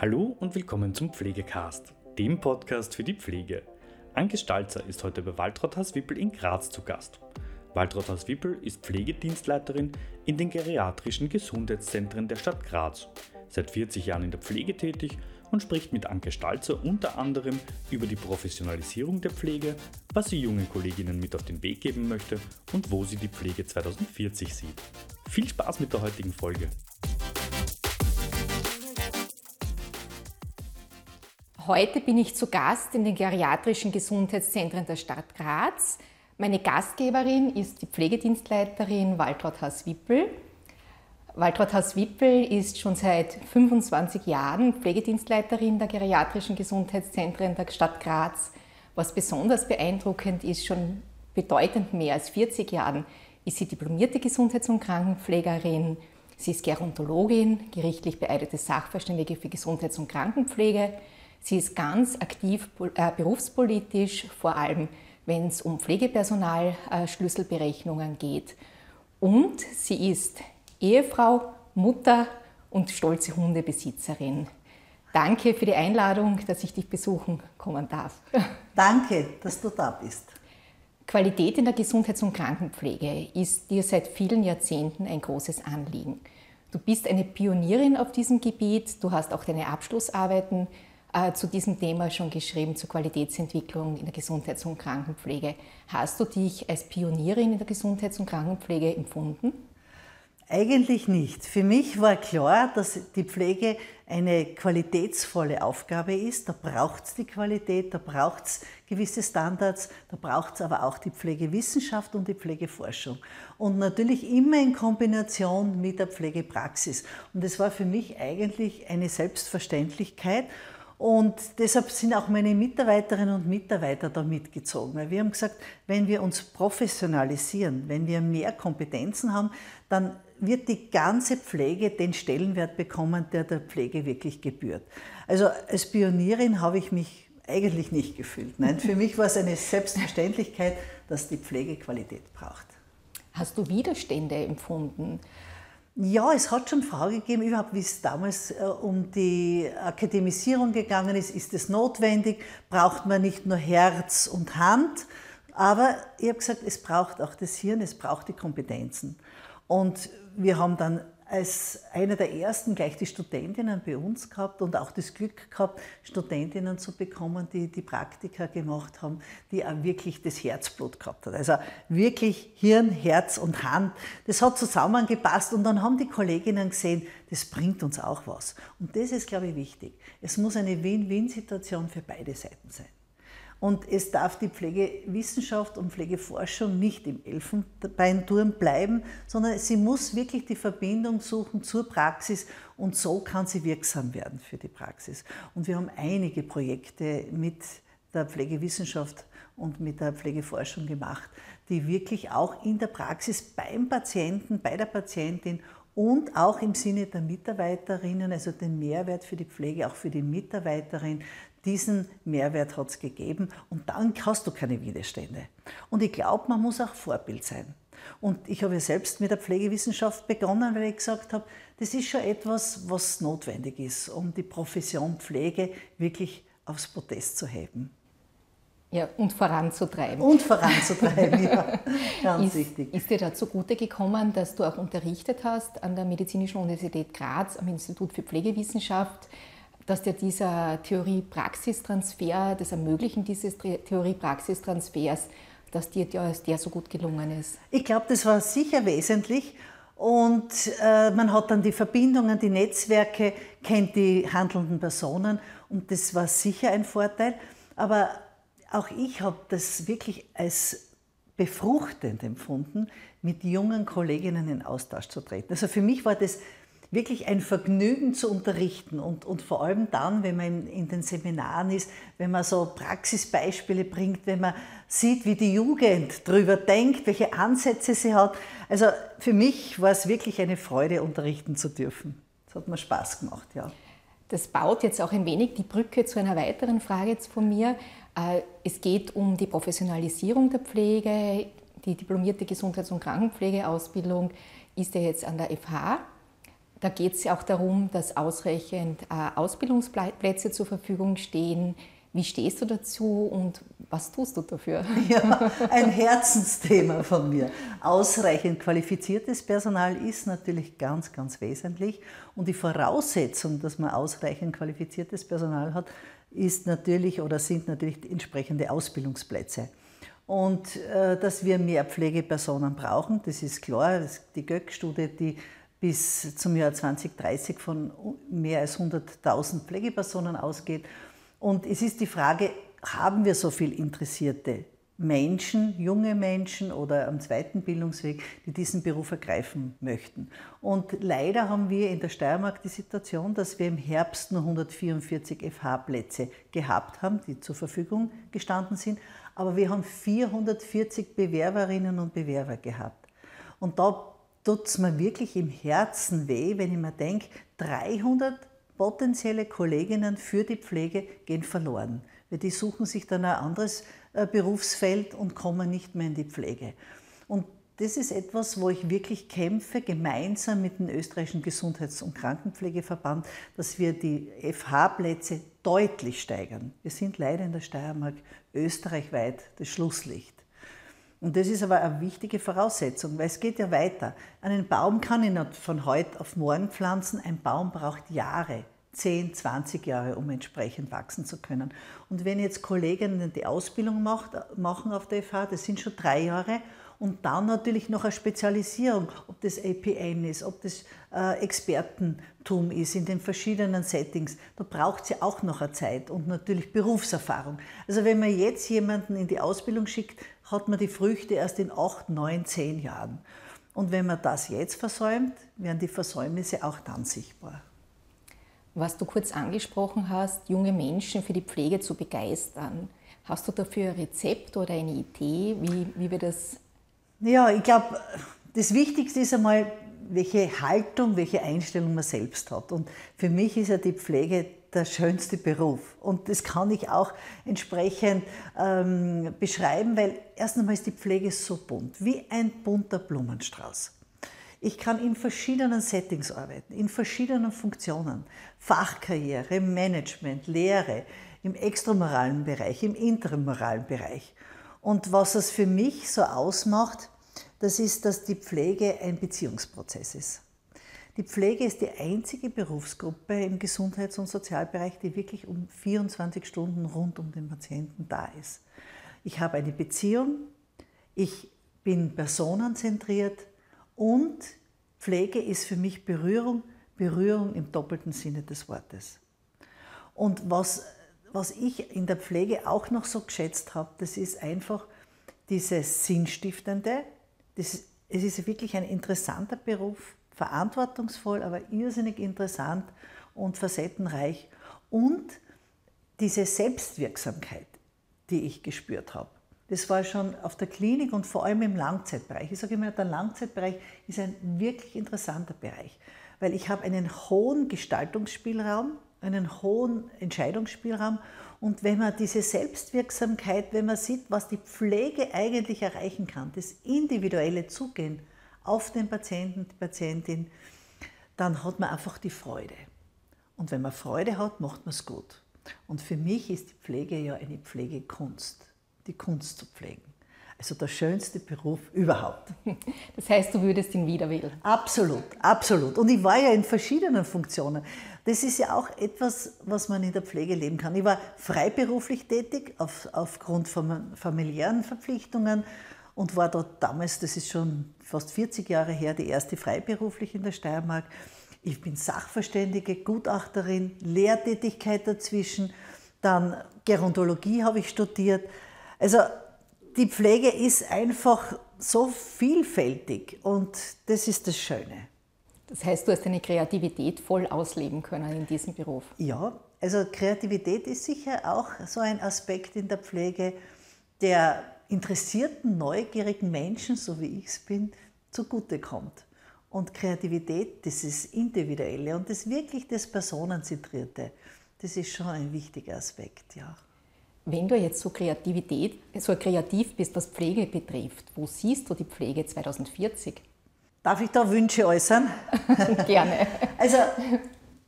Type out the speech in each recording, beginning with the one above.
Hallo und willkommen zum Pflegecast, dem Podcast für die Pflege. Anke Stalzer ist heute bei Waltraud Wippel in Graz zu Gast. Waltraud Wippel ist Pflegedienstleiterin in den geriatrischen Gesundheitszentren der Stadt Graz, seit 40 Jahren in der Pflege tätig und spricht mit Anke Stalzer unter anderem über die Professionalisierung der Pflege, was sie jungen Kolleginnen mit auf den Weg geben möchte und wo sie die Pflege 2040 sieht. Viel Spaß mit der heutigen Folge! Heute bin ich zu Gast in den geriatrischen Gesundheitszentren der Stadt Graz. Meine Gastgeberin ist die Pflegedienstleiterin Waltraud Haas-Wippel. Waltraud Haas-Wippel ist schon seit 25 Jahren Pflegedienstleiterin der geriatrischen Gesundheitszentren der Stadt Graz. Was besonders beeindruckend ist, schon bedeutend mehr als 40 Jahren ist sie diplomierte Gesundheits- und Krankenpflegerin. Sie ist Gerontologin, gerichtlich beeidete Sachverständige für Gesundheits- und Krankenpflege. Sie ist ganz aktiv äh, berufspolitisch, vor allem wenn es um Pflegepersonal-Schlüsselberechnungen äh, geht. Und sie ist Ehefrau, Mutter und stolze Hundebesitzerin. Danke für die Einladung, dass ich dich besuchen kommen darf. Danke, dass du da bist. Qualität in der Gesundheits- und Krankenpflege ist dir seit vielen Jahrzehnten ein großes Anliegen. Du bist eine Pionierin auf diesem Gebiet, du hast auch deine Abschlussarbeiten äh, zu diesem Thema schon geschrieben, zur Qualitätsentwicklung in der Gesundheits- und Krankenpflege. Hast du dich als Pionierin in der Gesundheits- und Krankenpflege empfunden? Eigentlich nicht. Für mich war klar, dass die Pflege eine qualitätsvolle Aufgabe ist. Da braucht es die Qualität, da braucht es gewisse Standards, da braucht es aber auch die Pflegewissenschaft und die Pflegeforschung. Und natürlich immer in Kombination mit der Pflegepraxis. Und das war für mich eigentlich eine Selbstverständlichkeit. Und deshalb sind auch meine Mitarbeiterinnen und Mitarbeiter da mitgezogen. Weil wir haben gesagt, wenn wir uns professionalisieren, wenn wir mehr Kompetenzen haben, dann wird die ganze Pflege den Stellenwert bekommen, der der Pflege wirklich gebührt. Also als Pionierin habe ich mich eigentlich nicht gefühlt. Nein, für mich war es eine Selbstverständlichkeit, dass die Pflege Qualität braucht. Hast du Widerstände empfunden? Ja, es hat schon Fragen gegeben, überhaupt wie es damals äh, um die Akademisierung gegangen ist. Ist es notwendig? Braucht man nicht nur Herz und Hand? Aber ich habe gesagt, es braucht auch das Hirn, es braucht die Kompetenzen. Und wir haben dann als einer der ersten gleich die Studentinnen bei uns gehabt und auch das Glück gehabt, Studentinnen zu bekommen, die die Praktika gemacht haben, die auch wirklich das Herzblut gehabt hat. Also wirklich Hirn, Herz und Hand. Das hat zusammengepasst und dann haben die Kolleginnen gesehen, das bringt uns auch was. Und das ist, glaube ich, wichtig. Es muss eine Win-Win-Situation für beide Seiten sein. Und es darf die Pflegewissenschaft und Pflegeforschung nicht im Elfenbeinturm bleiben, sondern sie muss wirklich die Verbindung suchen zur Praxis und so kann sie wirksam werden für die Praxis. Und wir haben einige Projekte mit der Pflegewissenschaft und mit der Pflegeforschung gemacht, die wirklich auch in der Praxis beim Patienten, bei der Patientin und auch im Sinne der Mitarbeiterinnen, also den Mehrwert für die Pflege, auch für die Mitarbeiterin, diesen Mehrwert hat es gegeben und dann hast du keine Widerstände. Und ich glaube, man muss auch Vorbild sein. Und ich habe ja selbst mit der Pflegewissenschaft begonnen, weil ich gesagt habe, das ist schon etwas, was notwendig ist, um die Profession Pflege wirklich aufs Podest zu heben. Ja, und voranzutreiben. Und voranzutreiben, ja, ganz ist, wichtig. Ist dir da zugute gekommen, dass du auch unterrichtet hast an der Medizinischen Universität Graz am Institut für Pflegewissenschaft? Dass dir dieser Theorie-Praxistransfer, das Ermöglichen dieses Theorie-Praxistransfers, dass dir der so gut gelungen ist? Ich glaube, das war sicher wesentlich. Und äh, man hat dann die Verbindungen, die Netzwerke, kennt die handelnden Personen und das war sicher ein Vorteil. Aber auch ich habe das wirklich als befruchtend empfunden, mit jungen Kolleginnen in Austausch zu treten. Also für mich war das wirklich ein Vergnügen zu unterrichten und, und vor allem dann, wenn man in, den Seminaren ist, wenn man so Praxisbeispiele bringt, wenn man sieht, wie die Jugend darüber denkt, welche Ansätze sie hat. Also für mich war es wirklich eine Freude, unterrichten zu dürfen. Das hat mir Spaß gemacht, ja. Das baut jetzt auch ein wenig die Brücke zu einer weiteren Frage von mir. Äh, es geht um die Professionalisierung der Pflege. Die diplomierte Gesundheits- und Krankenpflegeausbildung ist ja jetzt an der FH Da geht es ja auch darum, dass ausreichend äh, Ausbildungsplätze zur Verfügung stehen. Wie stehst du dazu und was tust du dafür? Ja, ein Herzensthema von mir. Ausreichend qualifiziertes Personal ist natürlich ganz, ganz wesentlich. Und die Voraussetzung, dass man ausreichend qualifiziertes Personal hat, ist natürlich oder sind natürlich entsprechende Ausbildungsplätze. Und äh, dass wir mehr Pflegepersonen brauchen, das ist klar. Die GÖG-Studie, die bis zum Jahr 2030 von mehr als 100.000 Pflegepersonen ausgeht. Und es ist die Frage, haben wir so viel interessierte Menschen, junge Menschen oder am zweiten Bildungsweg, die diesen Beruf ergreifen möchten. Und leider haben wir in der Steiermark die Situation, dass wir im Herbst nur 144 FH-Plätze gehabt haben, die zur Verfügung gestanden sind, aber wir haben 440 Bewerberinnen und Bewerber gehabt. Und da tut es mir wirklich im Herzen weh, wenn ich mir denke, 300 potenzielle Kolleginnen für die Pflege gehen verloren. Weil die suchen sich dann ein anderes äh, Berufsfeld und kommen nicht mehr in die Pflege. Und das ist etwas, wo ich wirklich kämpfe, gemeinsam mit dem österreichischen Gesundheits- und Krankenpflegeverband, dass wir die FH-Plätze deutlich steigern. Wir sind leider in der Steiermark österreichweit das Schlusslicht. Und das ist aber eine wichtige Voraussetzung, weil es geht ja weiter. Einen Baum kann ich nicht von heute auf morgen pflanzen. Ein Baum braucht Jahre, 10, 20 Jahre, um entsprechend wachsen zu können. Und wenn jetzt Kolleginnen die Ausbildung macht, machen auf der FH, das sind schon drei Jahre, und dann natürlich noch eine Spezialisierung, ob das APN ist, ob das äh, Expertentum ist in den verschiedenen Settings. Da braucht sie auch noch eine Zeit und natürlich Berufserfahrung. Also wenn man jetzt jemanden in die Ausbildung schickt, hat man die Früchte erst in acht, neun, zehn Jahren. Und wenn man das jetzt versäumt, werden die Versäumnisse auch dann sichtbar. Was du kurz angesprochen hast, junge Menschen für die Pflege zu begeistern. Hast du dafür ein Rezept oder eine Idee, wie, wie wir das ja, ich glaube, das Wichtigste ist einmal, welche Haltung, welche Einstellung man selbst hat. Und für mich ist ja die Pflege der schönste Beruf. Und das kann ich auch entsprechend ähm, beschreiben, weil erst einmal ist die Pflege so bunt, wie ein bunter Blumenstrauß. Ich kann in verschiedenen Settings arbeiten, in verschiedenen Funktionen. Fachkarriere, Management, Lehre, im extramoralen Bereich, im intermoralen Bereich. Und was es für mich so ausmacht, das ist, dass die Pflege ein Beziehungsprozess ist. Die Pflege ist die einzige Berufsgruppe im Gesundheits- und Sozialbereich, die wirklich um 24 Stunden rund um den Patienten da ist. Ich habe eine Beziehung, ich bin personenzentriert und Pflege ist für mich Berührung, Berührung im doppelten Sinne des Wortes. Und was was ich in der Pflege auch noch so geschätzt habe, das ist einfach dieses Sinnstiftende. Das, es ist wirklich ein interessanter Beruf, verantwortungsvoll, aber irrsinnig interessant und facettenreich. Und diese Selbstwirksamkeit, die ich gespürt habe. Das war schon auf der Klinik und vor allem im Langzeitbereich. Ich sage immer, der Langzeitbereich ist ein wirklich interessanter Bereich, weil ich habe einen hohen Gestaltungsspielraum, einen hohen Entscheidungsspielraum. Und wenn man diese Selbstwirksamkeit, wenn man sieht, was die Pflege eigentlich erreichen kann, das individuelle Zugehen auf den Patienten, die Patientin, dann hat man einfach die Freude. Und wenn man Freude hat, macht man es gut. Und für mich ist die Pflege ja eine Pflegekunst, die Kunst zu pflegen. Also der schönste Beruf überhaupt. Das heißt, du würdest ihn wieder wählen? Absolut, absolut. Und ich war ja in verschiedenen Funktionen. Das ist ja auch etwas, was man in der Pflege leben kann. Ich war freiberuflich tätig auf, aufgrund von familiären Verpflichtungen und war dort damals, das ist schon fast 40 Jahre her, die erste freiberuflich in der Steiermark. Ich bin Sachverständige, Gutachterin, Lehrtätigkeit dazwischen, dann Gerontologie habe ich studiert. Also die Pflege ist einfach so vielfältig und das ist das Schöne. Das heißt, du hast deine Kreativität voll ausleben können in diesem Beruf. Ja, also Kreativität ist sicher auch so ein Aspekt in der Pflege, der interessierten, neugierigen Menschen, so wie ich es bin, zugutekommt. Und Kreativität, das ist Individuelle und das wirklich das Personenzentrierte, das ist schon ein wichtiger Aspekt, ja. Wenn du jetzt so Kreativität, so kreativ bist, was Pflege betrifft, wo siehst du die Pflege 2040? Darf ich da Wünsche äußern? Gerne. Also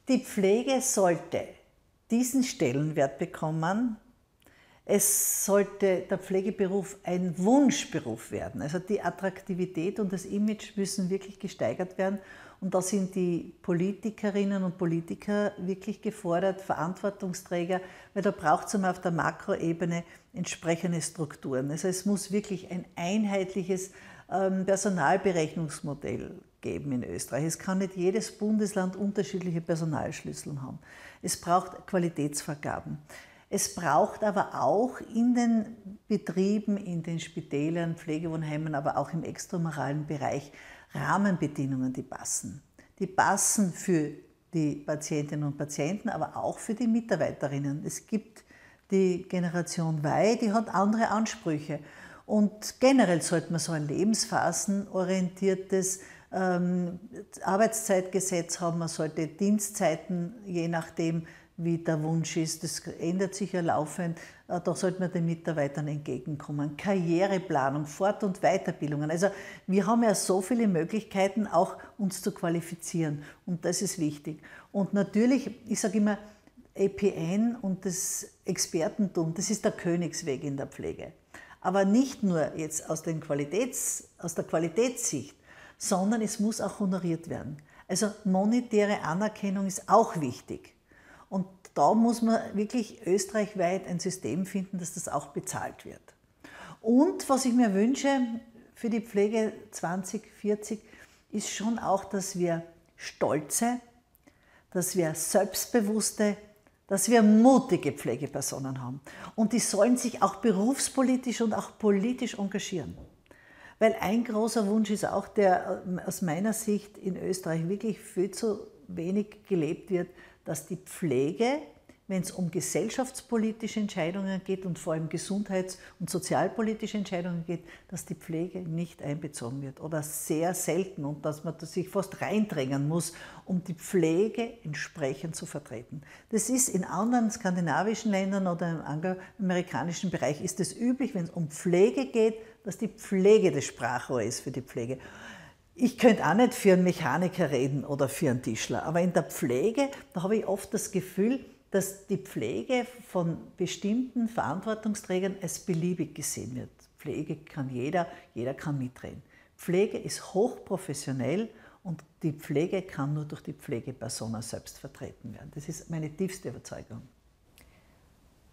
die Pflege sollte diesen Stellenwert bekommen. Es sollte der Pflegeberuf ein Wunschberuf werden. Also die Attraktivität und das Image müssen wirklich gesteigert werden. Und da sind die Politikerinnen und Politiker wirklich gefordert, Verantwortungsträger, weil da braucht es auf der Makroebene entsprechende Strukturen. Also es muss wirklich ein einheitliches ähm, Personalberechnungsmodell geben in Österreich. Es kann nicht jedes Bundesland unterschiedliche Personalschlüssel haben. Es braucht Qualitätsvergaben. Es braucht aber auch in den Betrieben, in den Spitälern, Pflegewohnheimen, aber auch im extramoralen Bereich Rahmenbedingungen, die passen. Die passen für die Patientinnen und Patienten, aber auch für die Mitarbeiterinnen. Es gibt die Generation Y, die hat andere Ansprüche. Und generell sollte man so ein lebensphasenorientiertes ähm, Arbeitszeitgesetz haben. Man sollte Dienstzeiten, je nachdem, wie der Wunsch ist, das ändert sich ja laufend, äh, da sollte man den Mitarbeitern entgegenkommen. Karriereplanung, Fort- und Weiterbildungen. Also wir haben ja so viele Möglichkeiten, auch uns zu qualifizieren. Und das ist wichtig. Und natürlich, ich sage immer, APN und das Expertentum, das ist der Königsweg in der Pflege. Aber nicht nur jetzt aus, Qualitäts, aus der Qualitätssicht, sondern es muss auch honoriert werden. Also monetäre Anerkennung ist auch wichtig. Und da muss man wirklich österreichweit ein System finden, dass das auch bezahlt wird. Und was ich mir wünsche für die Pflege 2040 ist schon auch, dass wir stolze, dass wir selbstbewusste dass wir mutige Pflegepersonen haben. Und die sollen sich auch berufspolitisch und auch politisch engagieren. Weil ein großer Wunsch ist auch, der äh, aus meiner Sicht in Österreich wirklich viel zu wenig gelebt wird, dass die Pflege wenn es um gesellschaftspolitische Entscheidungen geht und vor allem gesundheits- und sozialpolitische Entscheidungen geht, dass die Pflege nicht einbezogen wird oder sehr selten und dass man sich fast reindrängen muss, um die Pflege entsprechend zu vertreten. Das ist in anderen skandinavischen Ländern oder im angloamerikanischen Bereich ist es üblich, wenn es um Pflege geht, dass die Pflege das Sprachrohr ist für die Pflege. Ich könnte auch nicht für einen Mechaniker reden oder für einen Tischler, aber in der Pflege, da habe ich oft das Gefühl, dass die Pflege von bestimmten Verantwortungsträgern als beliebig gesehen wird. Pflege kann jeder, jeder kann mitreden. Pflege ist hochprofessionell und die Pflege kann nur durch die Pflegepersonen selbst vertreten werden. Das ist meine tiefste Überzeugung.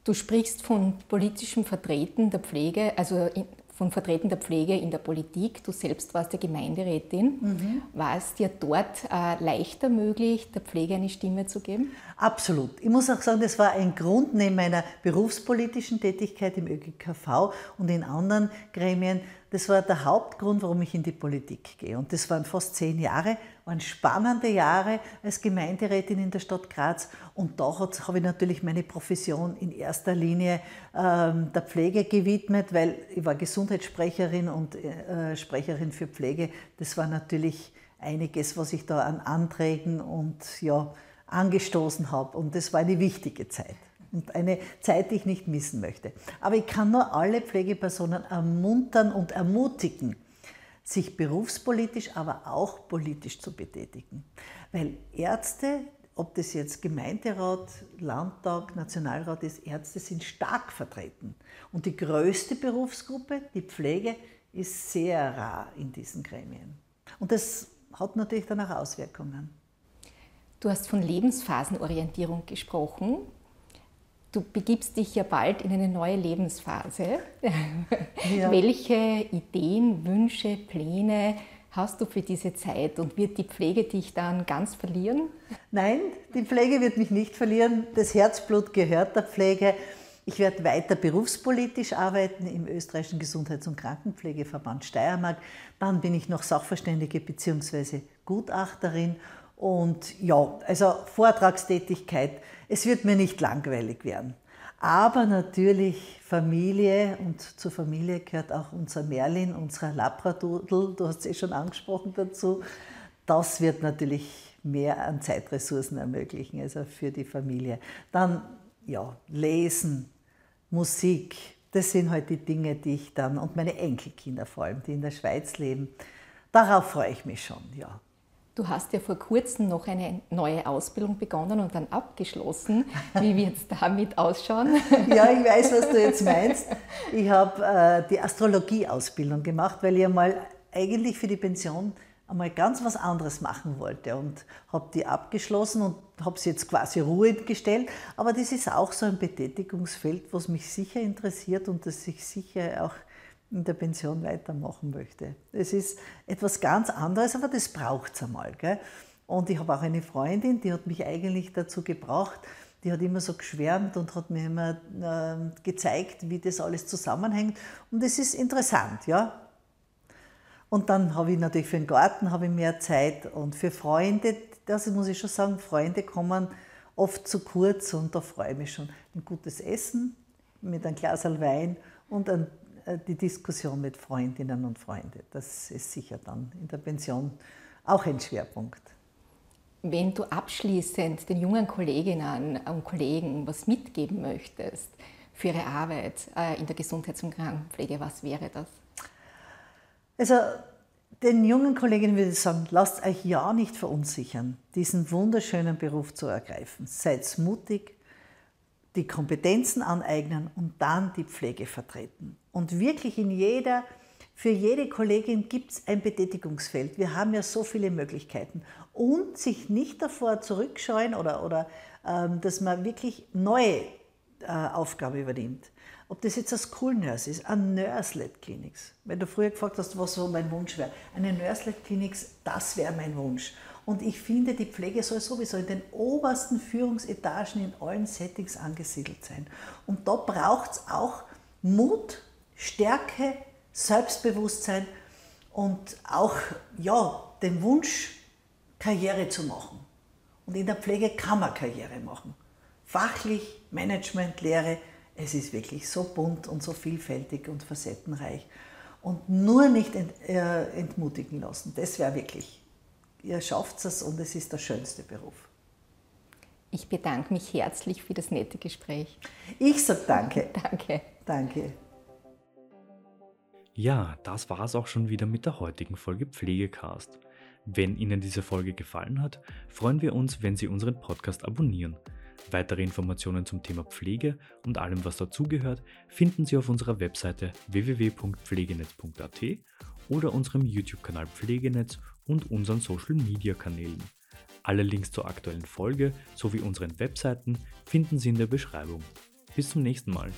Du sprichst von politischem Vertreten der Pflege, also von Vertreten der Pflege in der Politik. Du selbst warst ja Gemeinderätin. Mhm. War es dir dort äh, leichter möglich, der Pflege eine Stimme zu geben? Absolut. Ich muss auch sagen, das war ein Grund neben meiner berufspolitischen Tätigkeit im ÖGKV und in anderen Gremien, das war der Hauptgrund, warum ich in die Politik gehe. Und das waren fast zehn Jahre, waren spannende Jahre als Gemeinderätin in der Stadt Graz. Und da habe ich natürlich meine Profession in erster Linie ähm, der Pflege gewidmet, weil ich war Gesundheitssprecherin und äh, Sprecherin für Pflege. Das war natürlich einiges, was ich da an Anträgen und ja, angestoßen habe. Und das war eine wichtige Zeit und eine Zeit, die ich nicht missen möchte. Aber ich kann nur alle Pflegepersonen ermuntern und ermutigen, sich berufspolitisch, aber auch politisch zu betätigen. Weil Ärzte, ob das jetzt Gemeinderat, Landtag, Nationalrat ist, Ärzte sind stark vertreten. Und die größte Berufsgruppe, die Pflege, ist sehr rar in diesen Gremien. Und das hat natürlich dann auch Auswirkungen. Du hast von Lebensphasenorientierung gesprochen. Du begibst dich ja bald in eine neue Lebensphase. Ja. Welche Ideen, Wünsche, Pläne hast du für diese Zeit und wird die Pflege dich dann ganz verlieren? Nein, die Pflege wird mich nicht verlieren. Das Herzblut gehört der Pflege. Ich werde weiter berufspolitisch arbeiten im österreichischen Gesundheits- und Krankenpflegeverband Steiermark. Dann bin ich noch Sachverständige bzw. Gutachterin und ja, also Vortragstätigkeit, es wird mir nicht langweilig werden. Aber natürlich Familie und zur Familie gehört auch unser Merlin, unser Labradudel, du hast es eh schon angesprochen dazu. Das wird natürlich mehr an Zeitressourcen ermöglichen, also für die Familie. Dann ja, Lesen, Musik, das sind halt die Dinge, die ich dann, und meine Enkelkinder vor allem, die in der Schweiz leben, darauf freue ich mich schon, ja. Du hast ja vor kurzem noch eine neue Ausbildung begonnen und dann abgeschlossen. Wie wird es damit ausschauen? Ja, ich weiß, was du jetzt meinst. Ich habe äh, die Astrologie-Ausbildung gemacht, weil ich einmal eigentlich für die Pension einmal ganz was anderes machen wollte und habe die abgeschlossen und habe sie jetzt quasi ruhend gestellt. Aber das ist auch so ein Betätigungsfeld, was mich sicher interessiert und das ich sicher auch in der Pension weitermachen möchte. Es ist etwas ganz anderes, aber das braucht es einmal. Gell? Und ich habe auch eine Freundin, die hat mich eigentlich dazu gebracht, die hat immer so geschwärmt und hat mir immer äh, gezeigt, wie das alles zusammenhängt. Und es ist interessant, ja. Und dann habe ich natürlich für den Garten ich mehr Zeit und für Freunde, das muss ich schon sagen, Freunde kommen oft zu kurz und da freue ich mich schon. Ein gutes Essen mit einem Glas Wein und ein die Diskussion mit Freundinnen und Freunden. Das ist sicher dann in der Pension auch ein Schwerpunkt. Wenn du abschließend den jungen Kolleginnen und Kollegen was mitgeben möchtest für ihre Arbeit äh, in der Gesundheits- und Krankenpflege, was wäre das? Also den jungen Kolleginnen würde ich sagen, lasst euch ja nicht verunsichern, diesen wunderschönen Beruf zu ergreifen. Seid mutig, die Kompetenzen aneignen und dann die Pflege vertreten. Und wirklich in jeder, für jede Kollegin gibt es ein Betätigungsfeld. Wir haben ja so viele Möglichkeiten. Und sich nicht davor zurückscheuen oder, oder ähm, dass man wirklich neue äh, Aufgaben übernimmt. Ob das jetzt ein School Nurse ist, ein Nurse-led Clinics. Wenn du früher gefragt hast, was so mein Wunsch wäre. Eine Nurse-led Clinics, das wäre mein Wunsch. Und ich finde, die Pflege soll sowieso in den obersten Führungsetagen in allen Settings angesiedelt sein. Und da braucht es auch Mut, Stärke, Selbstbewusstsein und auch ja, den Wunsch, Karriere zu machen. Und in der Pflege kann man Karriere machen. Fachlich, Management, Lehre, es ist wirklich so bunt und so vielfältig und facettenreich. Und nur nicht ent, äh, entmutigen lassen. Das wäre wirklich, ihr schafft es und es ist der schönste Beruf. Ich bedanke mich herzlich für das nette Gespräch. Ich sage danke. danke. Danke. Ja, das war es auch schon wieder mit der heutigen Folge Pflegecast. Wenn Ihnen diese Folge gefallen hat, freuen wir uns, wenn Sie unseren Podcast abonnieren. Weitere Informationen zum Thema Pflege und allem, was dazugehört, finden Sie auf unserer Webseite www.pflegenetz.at oder unserem YouTube-Kanal Pflegenetz und unseren Social-Media-Kanälen. Alle Links zur aktuellen Folge sowie unseren Webseiten finden Sie in der Beschreibung. Bis zum nächsten Mal.